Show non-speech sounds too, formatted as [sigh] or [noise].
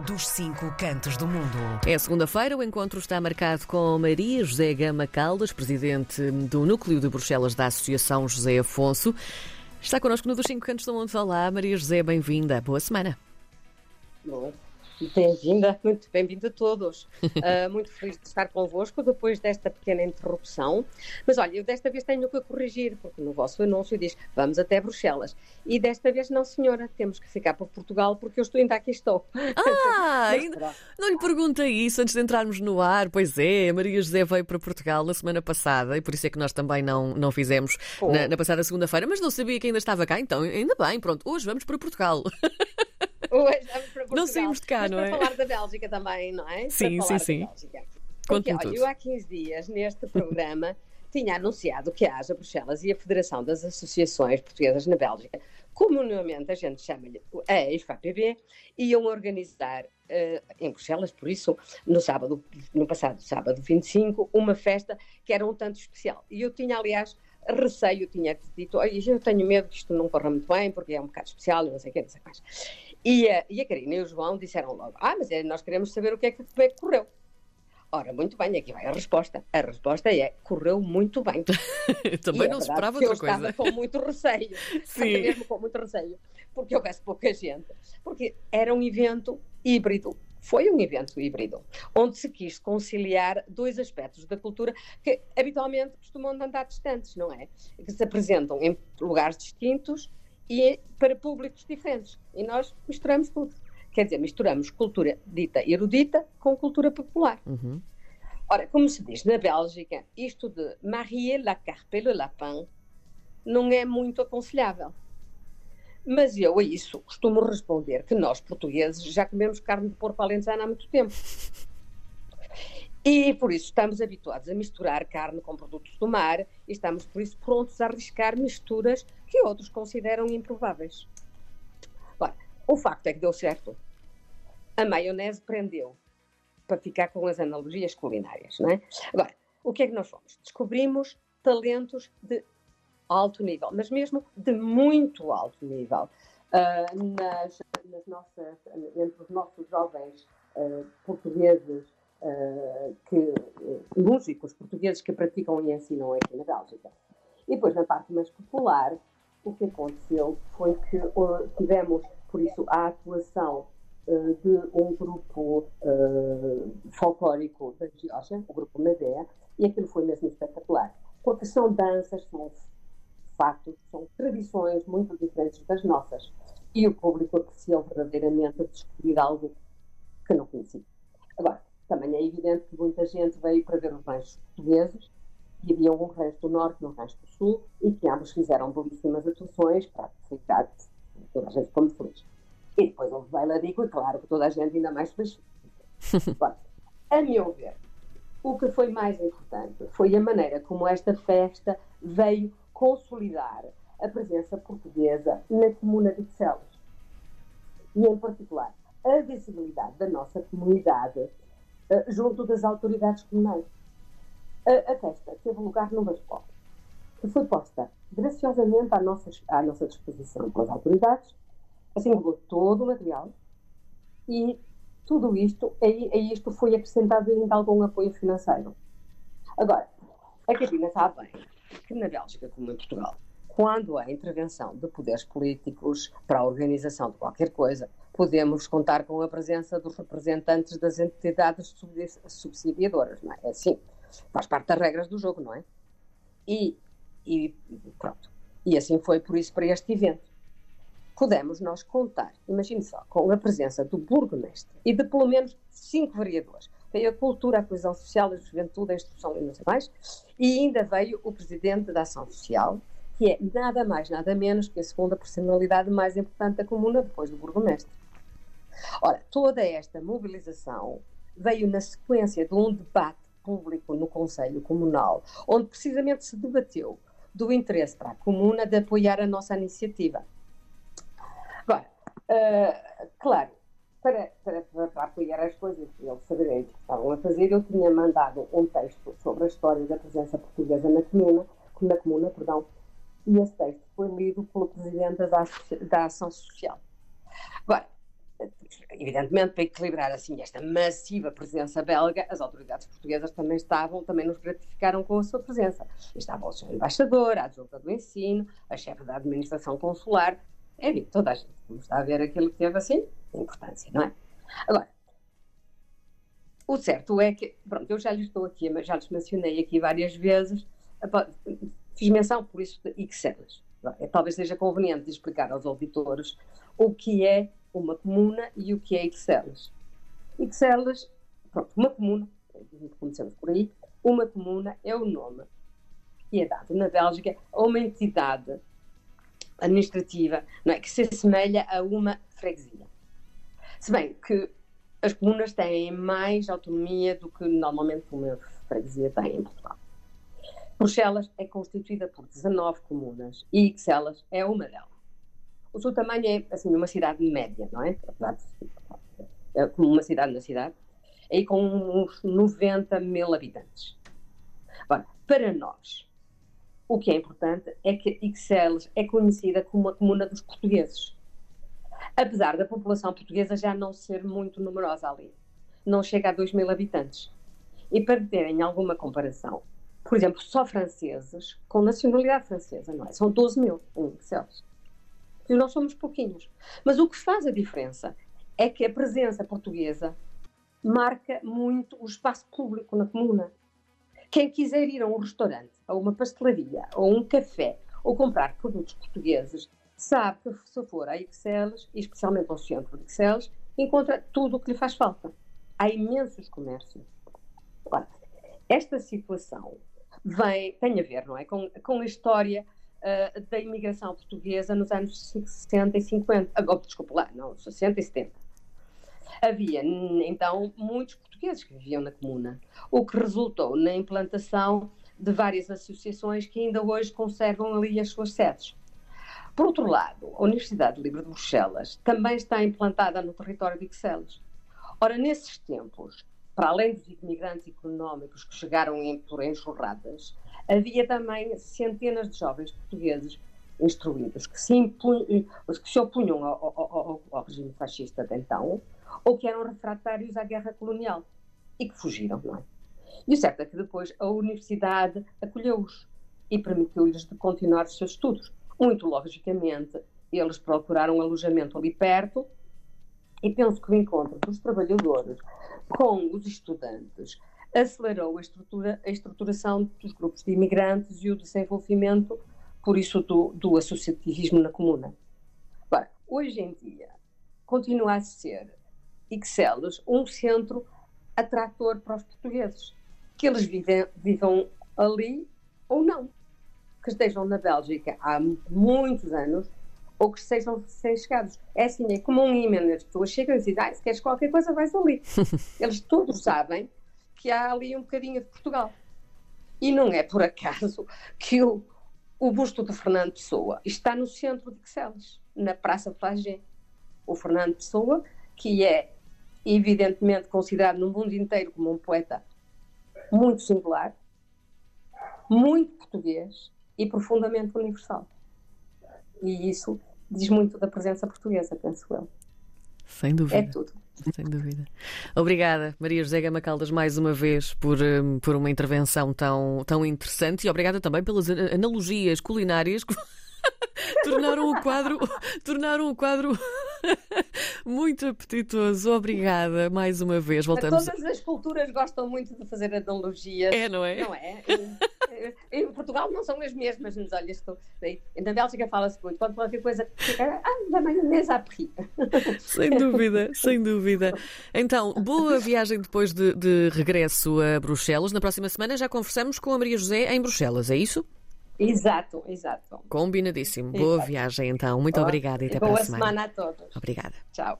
dos cinco cantos do mundo. É segunda-feira, o encontro está marcado com Maria José Gama Caldas, presidente do Núcleo de Bruxelas da Associação José Afonso. Está connosco no dos cinco cantos do mundo. Olá, Maria José, bem-vinda. Boa semana. Bom, Bem-vinda, muito bem-vindo a todos. Uh, muito feliz de estar convosco depois desta pequena interrupção. Mas olha, eu desta vez tenho que corrigir, porque no vosso anúncio diz vamos até Bruxelas. E desta vez não, senhora, temos que ficar para Portugal porque eu estou ainda aqui estou. Ah, [laughs] ainda... não lhe perguntei isso antes de entrarmos no ar. Pois é, a Maria José veio para Portugal na semana passada e por isso é que nós também não, não fizemos na, na passada segunda-feira, mas não sabia que ainda estava cá, então ainda bem, pronto, hoje vamos para Portugal. [laughs] Hoje vamos para Portugal. Não saímos de cá, não para é? falar da Bélgica também, não é? Sim, para sim, sim. Porque, olha, eu há 15 dias, neste programa, [laughs] tinha anunciado que a ASA Bruxelas e a Federação das Associações Portuguesas na Bélgica, comumente a gente chama-lhe a EIFAPB, iam organizar eh, em Bruxelas, por isso, no sábado, no passado sábado 25, uma festa que era um tanto especial. E eu tinha, aliás, receio, tinha dito, "Ai, eu tenho medo que isto não corra muito bem, porque é um bocado especial, e não sei o que, não sei o que mais. E, a- e a Karina e o João disseram logo: Ah, mas é, nós queremos saber o que é que, como é que correu. Ora, muito bem, aqui vai a resposta. A resposta é: correu muito bem. [laughs] também E é não esperava outra eu coisa. estava com muito receio. [laughs] Sim. Mesmo com muito receio. Porque houvesse pouca gente. Porque era um evento híbrido. Foi um evento híbrido, onde se quis conciliar dois aspectos da cultura que habitualmente costumam andar distantes, não é? Que se apresentam em lugares distintos e para públicos diferentes. E nós misturamos tudo. Quer dizer, misturamos cultura dita erudita com cultura popular. Uhum. Ora, como se diz na Bélgica, isto de marier la carpe le lapin não é muito aconselhável. Mas eu a isso costumo responder que nós, portugueses, já comemos carne de porco alentejana há muito tempo. E por isso estamos habituados a misturar carne com produtos do mar e estamos por isso prontos a arriscar misturas que outros consideram improváveis. Ora, o facto é que deu certo. A maionese prendeu para ficar com as analogias culinárias, não é? Agora, o que é que nós fomos? Descobrimos talentos de alto nível, mas mesmo de muito alto nível, ah, nas, nas nossas, entre os nossos jovens ah, portugueses, ah, que, eh, músicos portugueses que praticam e ensinam aqui na Bélgica. E depois, na parte mais popular, o que aconteceu foi que tivemos, por isso, a atuação eh, de um grupo eh, folclórico da Geórgia, o grupo Medea, e aquilo foi mesmo espetacular, porque são danças, são fatos, são tradições muito diferentes das nossas, e o público apreciou verdadeiramente descobrir algo que não conhecia. Agora, também é evidente que muita gente veio para ver os ranchos portugueses, e havia um rancho do norte e um rancho do sul, e que ambos fizeram belíssimas atuações para a felicidade de toda a gente muito feliz. E depois houve bailarico e claro que toda a gente ainda mais feliz. [laughs] Bom, a meu ver, o que foi mais importante foi a maneira como esta festa veio consolidar a presença portuguesa na comuna de Celos. E, em particular, a visibilidade da nossa comunidade eh, junto das autoridades comunais. A, a festa teve lugar numa escola, que foi posta graciosamente à nossa, à nossa disposição pelas autoridades, assim como todo o material, e tudo isto, a, a isto foi acrescentado ainda algum apoio financeiro. Agora, a Catarina sabe bem que na Bélgica, como em Portugal, quando há intervenção de poderes políticos para a organização de qualquer coisa, podemos contar com a presença dos representantes das entidades subsidi- subsidiadoras, não é? É assim, faz parte das regras do jogo, não é? E, e pronto. E assim foi por isso para este evento. Pudemos nós contar, imagine só, com a presença do burgomestre e de pelo menos cinco vereadores. Veio a cultura, a coesão social, a juventude, a instrução e não. E ainda veio o presidente da Ação Social, que é nada mais, nada menos que a segunda personalidade mais importante da comuna, depois do burgomestre. Ora, toda esta mobilização veio na sequência de um debate público no Conselho Comunal, onde precisamente se debateu do interesse para a comuna de apoiar a nossa iniciativa. Agora, uh, claro, para, para, para, apoiar as coisas e eles saberem o que estavam a fazer, eu tinha mandado um texto sobre a história da presença portuguesa na comuna, na comuna, perdão, e esse texto foi lido pelo presidente da, da Ação Social. Agora, evidentemente, para equilibrar assim esta massiva presença belga, as autoridades portuguesas também estavam, também nos gratificaram com a sua presença. Estava o seu embaixador, a adjunta do ensino, a chefe da administração consular, enfim, toda a gente. Como está a ver aquilo que teve assim, importância, não é? Agora, o certo é que, pronto, eu já lhes estou aqui, já lhes mencionei aqui várias vezes, fiz menção por isso de Ixelas. É, talvez seja conveniente explicar aos auditores o que é uma comuna e o que é Ixelas. Ixelas, pronto, uma comuna, começamos por aí, uma comuna é o nome que é dado na Bélgica a uma entidade administrativa não é, que se assemelha a uma freguesia. Se bem que as comunas têm mais autonomia do que normalmente uma freguesia tem em Portugal. Bruxelas é constituída por 19 comunas e Ixelas é uma delas. O seu tamanho é, assim, uma cidade média, não é? É como uma cidade na cidade, aí com uns 90 mil habitantes. Agora, para nós, o que é importante é que Ixelas é conhecida como a comuna dos portugueses apesar da população portuguesa já não ser muito numerosa ali. Não chega a 2 mil habitantes. E para terem alguma comparação, por exemplo, só franceses com nacionalidade francesa, não é? São 12 mil Excels. E nós somos pouquinhos. Mas o que faz a diferença é que a presença portuguesa marca muito o espaço público na comuna. Quem quiser ir a um restaurante, a uma pastelaria, ou um café, ou comprar produtos portugueses, sabe que se for a Exceles, e especialmente ao centro de Exceles, encontra tudo o que lhe faz falta. Há imensos comércios. Ora, esta situação vem, tem a ver, não é, com, com a história uh, da imigração portuguesa nos anos 60 e 50, uh, oh, desculpa lá, não, 60 e 70. Havia, então, muitos portugueses que viviam na comuna, o que resultou na implantação de várias associações que ainda hoje conservam ali as suas sedes. Por outro lado, a Universidade Livre de Bruxelas também está implantada no território de Ixeles. Ora, nesses tempos, para além dos imigrantes económicos que chegaram em, por enxurradas, havia também centenas de jovens portugueses instruídos que se, impunham, que se opunham ao, ao, ao, regime fascista de então ou que eram refratários à guerra colonial e que fugiram, não é? E o certo é que depois a universidade acolheu-os e permitiu-lhes de continuar os seus estudos. Muito logicamente, eles procuraram alojamento ali perto e penso que o encontro dos trabalhadores com os estudantes acelerou a, estrutura, a estruturação dos grupos de imigrantes e o desenvolvimento, por isso, do, do associativismo na comuna. Hoje em dia, continua a ser Ixeles um centro atrator para os portugueses, que eles vivem, vivam ali ou não que estejam na Bélgica há muitos anos ou que sejam recém-chegados. É assim, é como um imã, as pessoas chegam e dizem, ah, se queres qualquer coisa, vais ali. [laughs] Eles todos sabem que há ali um bocadinho de Portugal. E não é por acaso que o, o busto de Fernando Pessoa está no centro de Ixeles, na Praça Flagé. O Fernando Pessoa, que é evidentemente considerado no mundo inteiro como um poeta muito singular, muito português, e profundamente universal. E isso diz muito da presença portuguesa, penso eu. Sem dúvida. É tudo. Sem dúvida. Obrigada, Maria José Gama Caldas, mais uma vez por, hum, por uma intervenção tão, tão interessante e obrigada também pelas analogias culinárias que [laughs] tornaram o quadro, tornaram o quadro [laughs] muito apetitoso. Obrigada mais uma vez. Voltamos. Todas as culturas gostam muito de fazer analogias. É, não é? Não é? Em Portugal não são as mesmas, mas olha, estou. Na Bélgica fala-se muito. Quando qualquer coisa fica. Ah, da maionese à prix. Sem [laughs] dúvida, sem dúvida. Então, boa viagem depois de, de regresso a Bruxelas. Na próxima semana já conversamos com a Maria José em Bruxelas, é isso? Exato, exato. Combinadíssimo. Boa viagem então. Muito obrigada e até para a semana. Boa semana a todos. Obrigada. Tchau.